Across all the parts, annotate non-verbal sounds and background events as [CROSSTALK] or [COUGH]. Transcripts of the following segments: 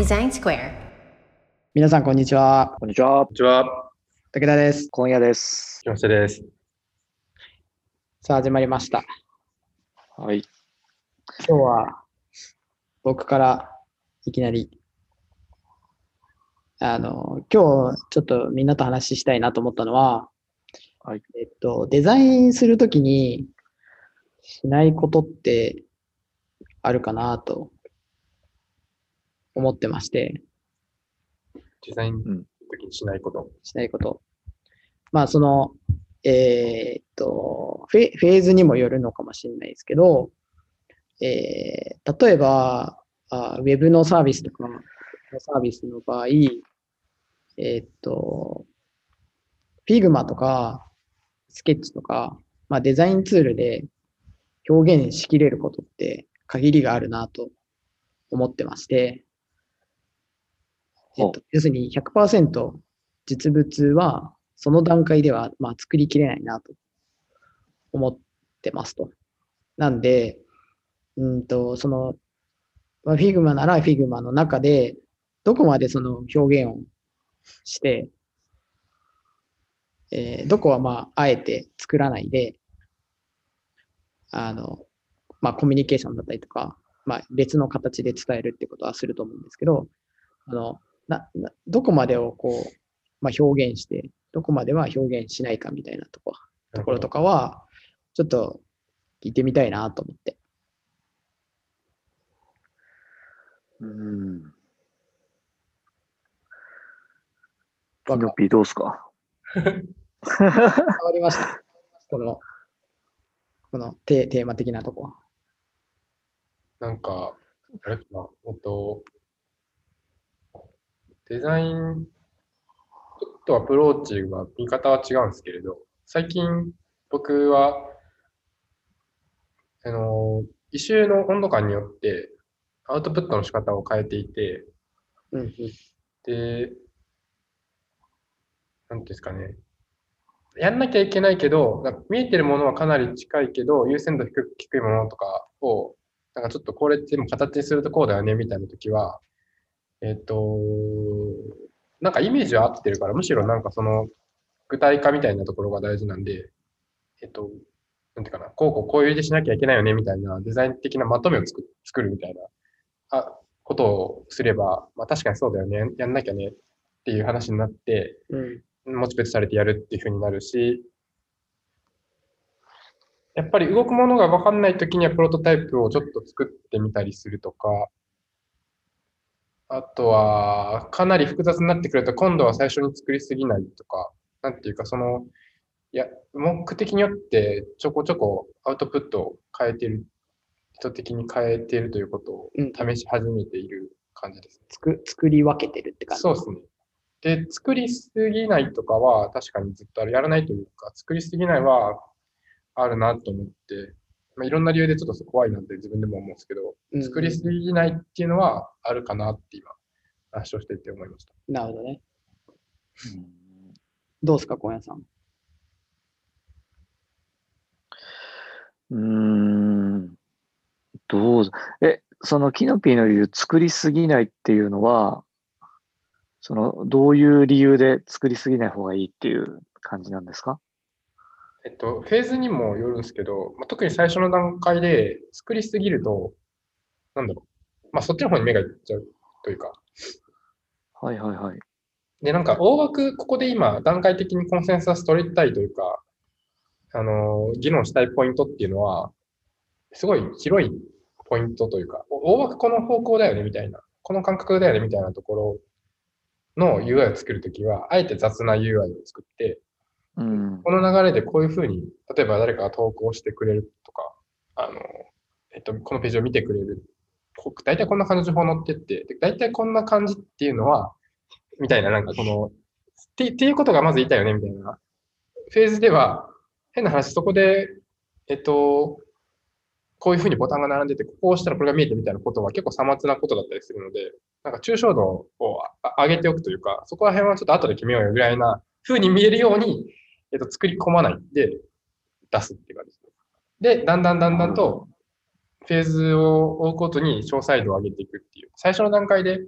Design Square. 皆さん、こんにちは。こんにちは。こんにちは。武田です。今夜です。木下です。さあ、始まりました。はい。今日は、僕からいきなり、あの、今日ちょっとみんなと話したいなと思ったのは、はい。えっと、デザインするときにしないことってあるかなと思ってまして、デザインのうん時にしないこと。しないこと。まあ、その、えーっとフェ、フェーズにもよるのかもしれないですけど、えー例えばあ、ウェブのサービスとかのサービスの場合、えーっと、Figma とか、スケッチとか、まあ、デザインツールで表現しきれることって限りがあるなと思ってまして、えっと、要するに100%実物はその段階ではまあ作りきれないなと思ってますと。なんで、うんと、その、まあ、Figma なら Figma の中でどこまでその表現をして、えーどこはまああえて作らないで、あの、まあコミュニケーションだったりとか、まあ別の形で伝えるってことはすると思うんですけど、あの、な、などこまでをこう、まあ、表現して、どこまでは表現しないかみたいなとこ、ところとかは、ちょっと聞いてみたいなと思って。うん。わかピノピーどうすか？変わりました。この、このテテーマ的なとこは。なんか、あれかな、えっと、デザイン、とアプローチは、見方は違うんですけれど、最近僕は、あの、異臭の温度感によって、アウトプットの仕方を変えていて、うんうん。で、なんですかね。やんなきゃいけないけど、なんか見えてるものはかなり近いけど、優先度低いものとかを、なんかちょっとこれっても形にするとこうだよねみたいな時は、えっ、と、なんかイメージは合ってるから、むしろなんかその具体化みたいなところが大事なんで、えっ、と、なんていうかな、こうこうこういうでしなきゃいけないよねみたいなデザイン的なまとめを作作るみたいなあことをすれば、まあ確かにそうだよね、やんなきゃねっていう話になって、うん。モチベートされてやるっていう風になるし、やっぱり動くものが分かんないときにはプロトタイプをちょっと作ってみたりするとか、あとは、かなり複雑になってくると、今度は最初に作りすぎないとか、なんていうか、その、いや、目的によってちょこちょこアウトプットを変えてる、意図的に変えているということをうん試し始めている感じですね。作作り分けてるって感じ。そうですね。で、作りすぎないとかは確かにずっとある。やらないというか、作りすぎないはあるなと思って、まあ、いろんな理由でちょっと怖いなって自分でも思うんですけど、うん作りすぎないっていうのはあるかなって今、話をしていて思いました。なるほどね。どうですか、小屋さん。うーん。どうぞ。え、そのキノピーの言う作りすぎないっていうのは、その、どういう理由で作りすぎない方がいいっていう感じなんですか？えっと、フェーズにもよるんですけど、まあ、特に最初の段階で作りすぎると、なんだろう。まあ、そっちの方に目がいっちゃうというか、はいはいはい。で、なんか大枠、ここで今、段階的にコンセンサス取りたいというか、あの、議論したいポイントっていうのは、すごい広いポイントというか、お大枠この方向だよねみたいな、この感覚だよねみたいなところの UI を作るときは、あえて雑な UI を作って、うん。この流れでこういうふうに、例えば誰かが投稿してくれるとか、あの、えっと、このページを見てくれる。大体こんな感じの情報載ってって、で大体こんな感じっていうのは、みたいな、なんかこの、っていうことがまず言いたいよね、みたいな。フェーズでは、変な話、そこで、えっと、こういうふうにボタンが並んでて、ここを押したらこれが見えてみたいなことは結構さまつなことだったりするので、なんか抽象度を上げておくというか、そこら辺はちょっと後で決めようよぐらいな風に見えるように、えっと、作り込まないで出すっていう感じですね。で、だんだんだんだんと、フェーズを追うことに詳細度を上げていくっていう。最初の段階で、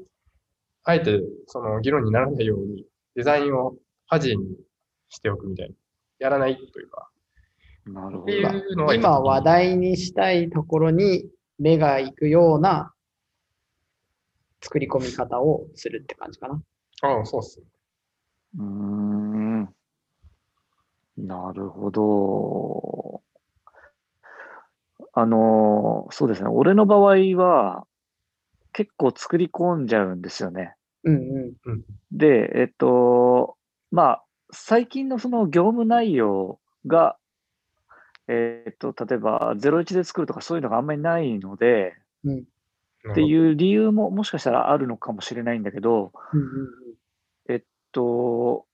あえてその議論にならないようにデザインをファジーにしておくみたいな。やらないというか。なるほどってい。うのは今話題にしたいところに目が行くような作り込み方をするって感じかな。ああ、そうっすね。うーん。なるほど。あの、そうですね。俺の場合は、結構作り込んじゃうんですよね。うんうん。で、えっと、まあ、最近のその業務内容が、えっと、例えば01で作るとかそういうのがあんまりないので、ってう。いう理由ももしかしたらあるのかもしれないんだけど、うんうんえっと、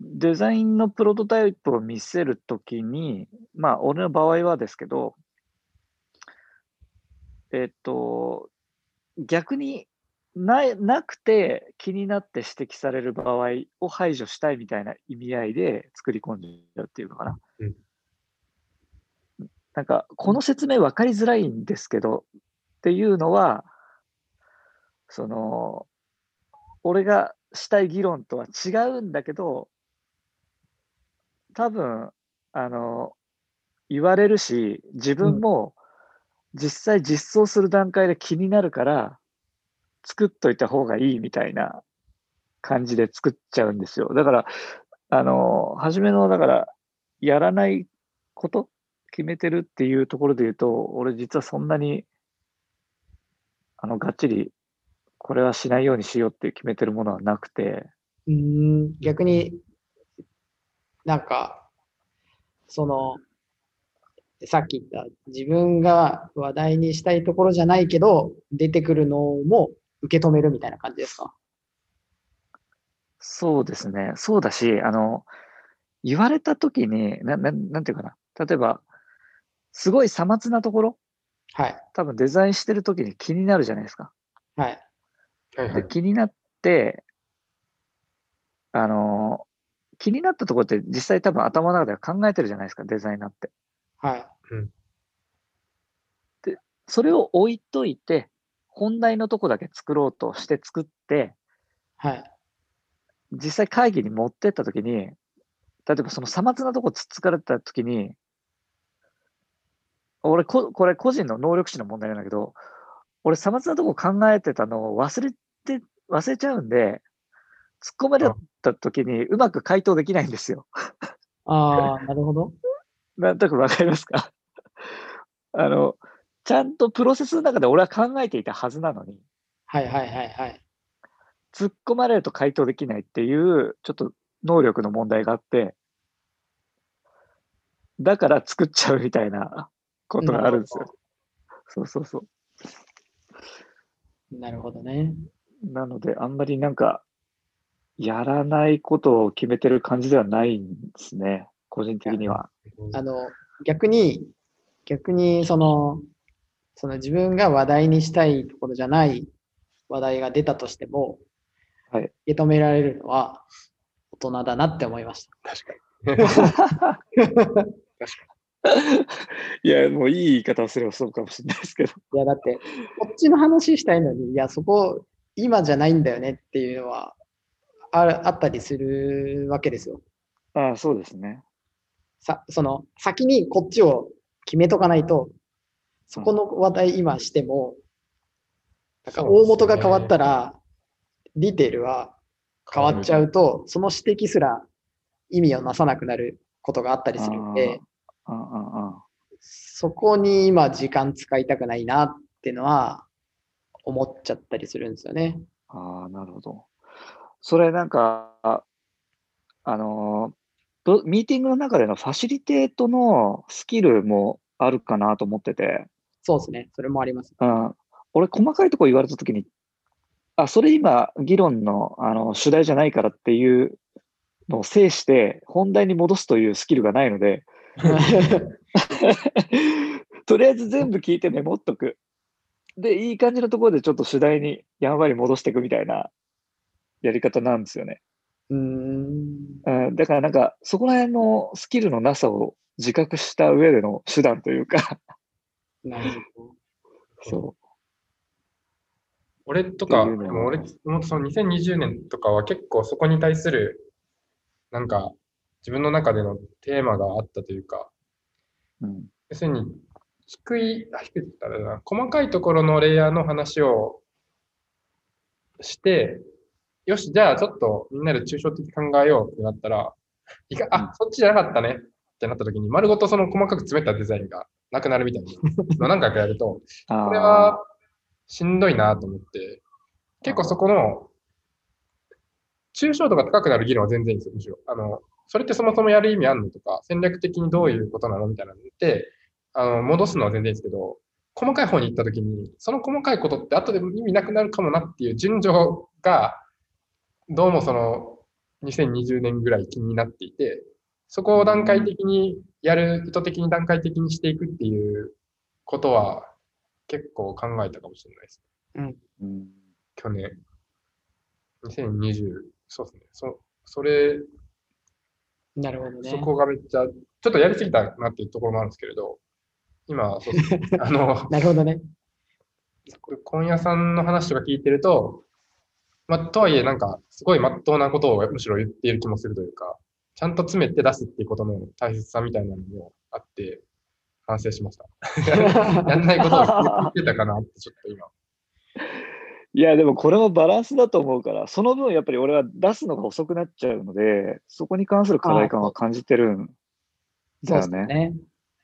デザインのプロトタイプを見せるときに、まあ、俺の場合はですけど、えっと、逆にななくて気になって指摘される場合を排除したいみたいな意味合いで作り込んじゃうっていうのかな。うんなんか、この説明分かりづらいんですけど、っていうのは、その、俺がしたい議論とは違うんだけど、多分、あの、言われるし、自分も実際実装する段階で気になるから、作っといた方がいいみたいな感じで作っちゃうんですよ。だから、あの、初めの、だから、やらないこと決めてるっていうところで言うと、俺実はそんなに、あの、がっちり、これはしないようにしようって決めてるものはなくて、うーん逆になんか、その、さっき言った自分が話題にしたいところじゃないけど、出てくるのも受け止めるみたいな感じですか？そうですね。そうだし、あの、言われたときに、な、ななんていうかな。例えば、すごいさまつなところ、はい。多分デザインしてるときに気になるじゃないですか。はい。で、はいはい。気になって、あの、気になったところって実際多分頭の中では考えてるじゃないですか、デザイナーって。はい。それを置いといて、本題のとこだけ作ろうとして作って、はい。実際会議に持ってったときに、例えばそのさまつなとこつっつかれたときに、俺こ、これ個人の能力値の問題なんだけど、俺さまつなとこ考えてたのを忘れて、忘れちゃうんで、突っ込まれたときにうまく回答できないんですよ。ああ、なるほど。[LAUGHS] なんとなくわかりますか？[LAUGHS] あの、ちゃんとプロセスの中で俺は考えていたはずなのに、はいはいはいはい。突っ込まれると回答できないっていう、ちょっと能力の問題があって、だから作っちゃうみたいなことがあるんですよ。そうそうそう。なるほどね。なので、あんまりなんか、やらないことを決めてる感じではないんですね。個人的には。あの、逆に、逆に、その、その自分が話題にしたいところじゃない話題が出たとしても、はい受け止められるのは大人だなって思いました。確かに。[LAUGHS] いや、もういい言い方をすればそうかもしれないですけど。いや、だって、こっちの話したいのに、いや、そこ、今じゃないんだよねっていうのはああったりするわけですよ。ああ、そうですね。さ、その、先にこっちを決めとかないと、そこの話題今しても、なんか大元が変わったら、ディテールは変わっちゃうと、その指摘すら意味をなさなくなることがあったりするんで、ああ、ああ。そこに今時間使いたくないなっていうのは思っちゃったりするんですよね。ああ、なるほど。それなんか、ああのミーティングの中でのファシリテートのスキルもあるかなと思ってて、そうですね。それもあります。うん、俺細かいところ言われたときに、あ、それ今議論のあの主題じゃないからっていうのを制して本題に戻すというスキルがないので、[LAUGHS] とりあえず全部聞いてメモっとく。で、いい感じのところでちょっと主題にやんわり戻していくみたいなやり方なんですよね。うーん。うん、だからなんか、そこら辺のスキルのなさを自覚した上での手段というか、[LAUGHS] なるほど。そ俺とか、っていうのはもう俺、もうその2020年とかは結構そこに対する、なんか、自分の中でのテーマがあったというか、うん。要するに、低い、あ、低いって言ったら細かいところのレイヤーの話をして、よし、じゃあちょっとみんなで抽象的に考えようってなったら、いかうんあ、そっちじゃなかったねってなった時に、丸ごとその細かく詰めたデザインがなくなるみたいな [LAUGHS] 何回かやると、あこれはしんどいなと思って、結構そこの、抽象度が高くなる議論は全然いいんですよ、むしろ。あの、それってそもそもやる意味あんのとか、戦略的にどういうことなのみたいなのって、あの、戻すのは全然いいんですけど、細かい方に行った時に、その細かいことって後で意味なくなるかもなっていう順序が、どうもその、2020年ぐらい気になっていて、そこを段階的にやる、意図的に段階的にしていくっていうことは結構考えたかもしれないです。うん。去年。2020、そうですね。そそれ、なるほどね。そこがめっちゃ、ちょっとやりすぎたなっていうところもあるんですけれど、今、そうですね。あの、[LAUGHS] なるほどね。今夜さんの話とか聞いてると、まあ、とはいえ、なんか、すごい真っ当なことをむしろ言っている気もするというか、ちゃんと詰めて出すっていうことの大切さみたいなのもあって、反省しました。[LAUGHS] やんないことを言ってたかなって、ちょっと今。いや、でもこれもバランスだと思うから、その分やっぱり俺は出すのが遅くなっちゃうので、そこに関する課題感は感じてるんそうですだよね。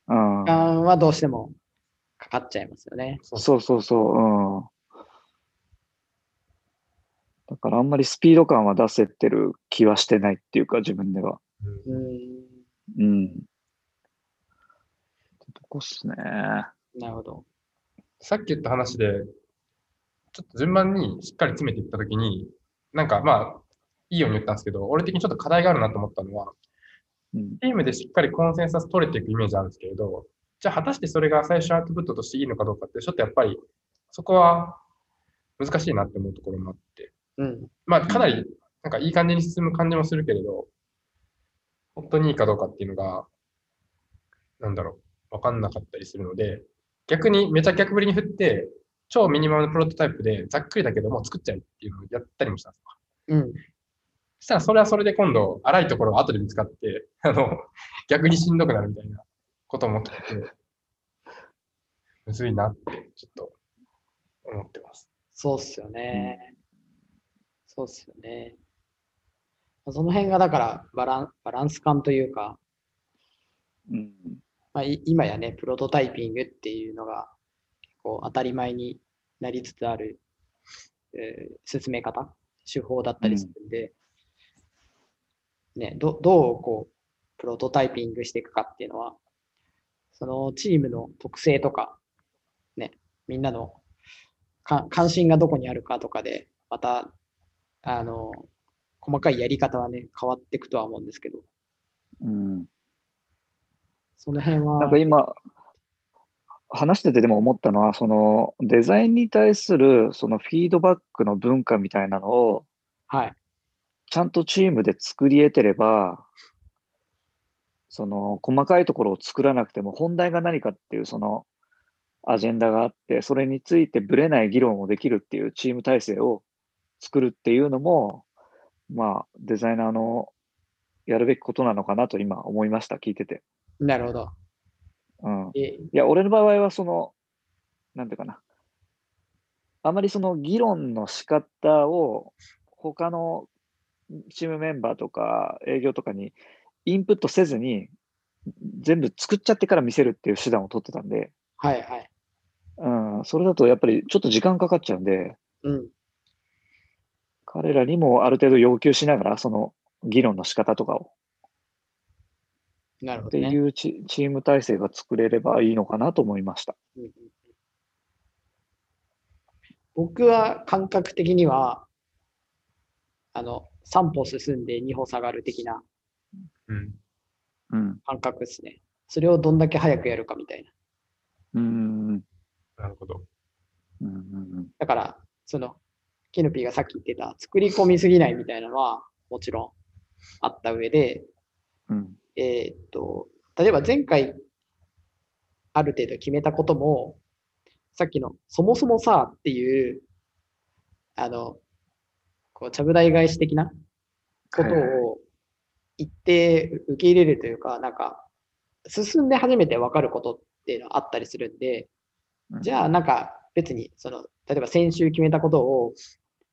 ね。うん時。間はどうしてもかかっちゃいますよね。そうそうそうそう。うん。だからあんまりスピード感は出せてる気はしてないっていうか、自分では。うんうん。うん。ってとこっすね。なるほど。さっき言った話で、ちょっと順番にしっかり詰めていったときに、なんかまあ、いいように言ったんですけど、俺的にちょっと課題があるなと思ったのは、うん。チームでしっかりコンセンサス取れていくイメージあるんですけれど、じゃあ果たしてそれが最初アウトプットとしていいのかどうかって、ちょっとやっぱりそこは難しいなって思うところもあって、うん。まあかなりなんかいい感じに進む感じもするけれど、本当にいいかどうかっていうのが、なんだろう、わかんなかったりするので、逆にめちゃ逆振りに振って、超ミニマムプロトタイプでざっくりだけども作っちゃえっていうのをやったりもしたんですよ。うん。そしたらそれはそれで今度、荒いところが後で見つかって、あの、逆にしんどくなるみたいなことも起きてて、むずいなって、ちょっと思ってます。そうっすよね。そうっすよね。その辺がだからバランバランス感というか、うん。まあ、い今やね、プロトタイピングっていうのが結構当たり前になりつつある、えー進め方、手法だったりするんで、ね、どどうこうプロトタイピングしていくかっていうのは、そのチームの特性とか、ね、みんなのか関心がどこにあるかとかで、また、あの、細かいやり方はね、変わっていくとは思うんですけど、うん。その辺は、なんか今、話しててでも思ったのは、そのデザインに対するそのフィードバックの文化みたいなのを、はい、ちゃんとチームで作り得てれば、その細かいところを作らなくても本題が何かっていうそのアジェンダがあって、それについてぶれない議論をできるっていうチーム体制を作るっていうのも、まあデザイナーのやるべきことなのかなと今思いました、聞いてて。なるほど。うん。えいや、俺の場合はその、なんていうかな。あまりその議論の仕方を他のチームメンバーとか営業とかにインプットせずに全部作っちゃってから見せるっていう手段を取ってたんで、はいはい。うん、それだとやっぱりちょっと時間かかっちゃうんで、うん。彼らにもある程度要求しながらその議論の仕方とかをってなるほどね。いうチチーム体制が作れればいいのかなと思いました。うん僕は感覚的には、あの、3歩進んで2歩下がる的なうん。うん。感覚ですね。それをどんだけ早くやるかみたいな。うん。なるほど。うんうんだから、その、キヌピーがさっき言ってた、作り込みすぎないみたいなのは、もちろんあった上で、うん。えーっと、例えば前回、ある程度決めたことも、さっきのそもそもさっていう、あの、こう、ちゃぶ台返し的なことはいはいを言って受け入れるというか、なんか、進んで初めて分かることっていうのはあったりするんで、うん。じゃあなんか別に、その、例えば先週決めたことを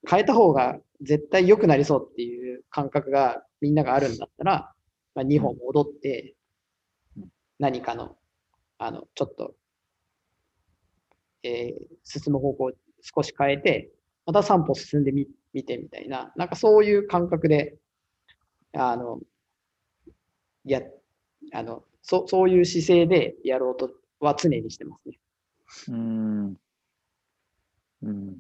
変えた方が絶対良くなりそうっていう感覚がみんながあるんだったら、まあ、2本戻ってうん、何かの、あの、ちょっと、えー進む方向を少し変えて、また3歩進んでみ見てみたいな、なんかそういう感覚で、あの、や、あの、そそういう姿勢でやろうとは常にしてますね。うん。うん。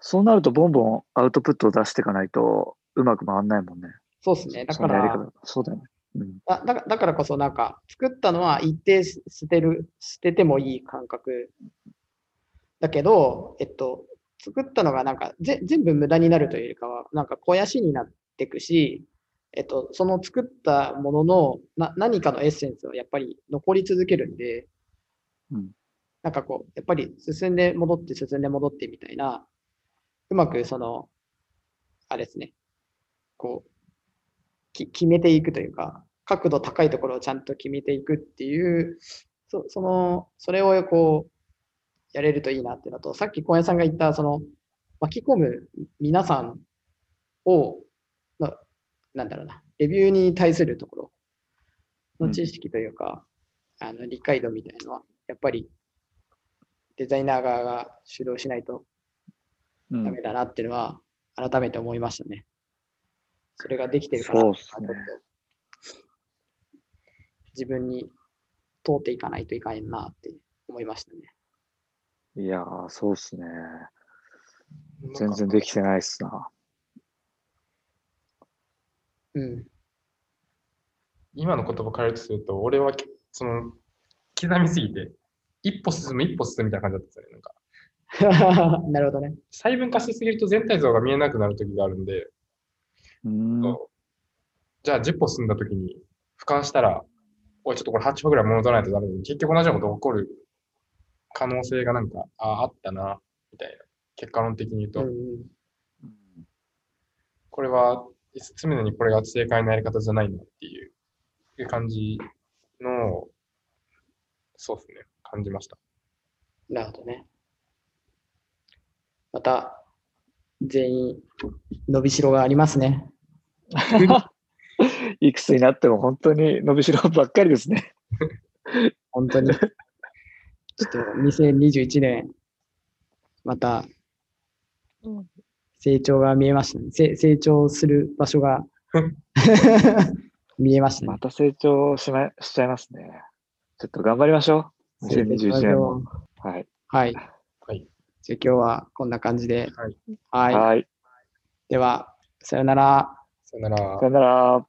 そうなると、ボンボンアウトプットを出していかないと、うまく回んないもんね。そうですね。だから、方。そうだよね。うん。だだからだからこそなんか作ったのは一定す捨てる、捨ててもいい感覚だけど、えっと、作ったのがなんかぜ全部無駄になるというよりかは、なんか肥やしになっていくし、えっと、その作ったもののな何かのエッセンスはやっぱり残り続けるんで、うん。なんかこう、やっぱり進んで戻って進んで戻ってみたいな、うまくその、あれですね、こう、き決めていくというか、角度高いところをちゃんと決めていくっていう、そその、それをこう、やれるといいなっていうのと、さっき小屋さんが言った、その、巻き込む皆さんを、ななんだろうな、レビューに対するところの知識というか、あの理解度みたいなのは、やっぱりデザイナー側が主導しないとうんダメだなっていうのは、改めて思いましたね。それができてるから、ね自分に通っていかないといかんなって思いましたね。いやー、そうっすね。全然できてないっすな。うん。今の言葉変えるとすると、俺はきその刻みすぎて、一歩進む、一歩進むみたいな感じだったんですよね。なんか [LAUGHS] なるほどね。細分化しすぎると全体像が見えなくなる時があるんで、うん。じゃあ10歩進んだ時に俯瞰したら、おい、ちょっとこれ8歩ぐらい戻らないとダメで、結局同じようなことが起こる可能性がなんか、ああったな、みたいな。結果論的に言うと、うんこれは常にこれが正解のやり方じゃないなっていう感じの、そうですね、感じました。なるほどね。また、全員、伸びしろがありますね。[LAUGHS] いくつになっても本当に伸びしろばっかりですね。[LAUGHS] 本当に。ちょっと2021年、またうん成長が見えましたね。せ成長する場所が見えましたね。また成長し,、ま、しちゃいますね。ちょっと頑張りましょう。2021年も。はい。はい。はい。じゃあ今日はこんな感じで。はい。はい。はい。では、さよなら。さよならさ。よなら。